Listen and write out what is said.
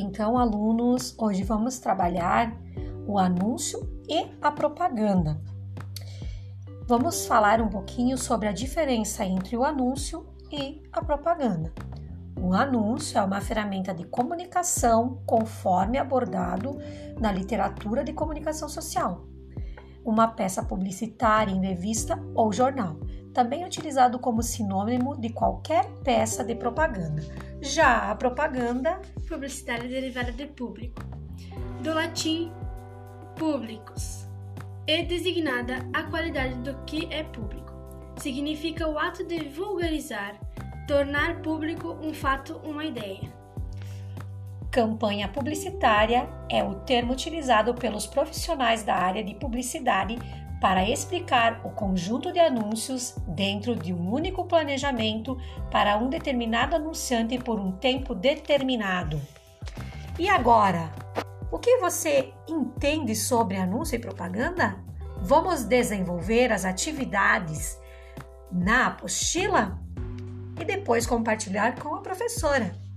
Então, alunos, hoje vamos trabalhar o anúncio e a propaganda. Vamos falar um pouquinho sobre a diferença entre o anúncio e a propaganda. O anúncio é uma ferramenta de comunicação conforme abordado na literatura de comunicação social. Uma peça publicitária em revista ou jornal, também utilizado como sinônimo de qualquer peça de propaganda. Já a propaganda, publicidade derivada de público, do latim públicos, é designada a qualidade do que é público. Significa o ato de vulgarizar, tornar público um fato, uma ideia. Campanha publicitária é o termo utilizado pelos profissionais da área de publicidade para explicar o conjunto de anúncios dentro de um único planejamento para um determinado anunciante por um tempo determinado. E agora, o que você entende sobre anúncio e propaganda? Vamos desenvolver as atividades na apostila e depois compartilhar com a professora.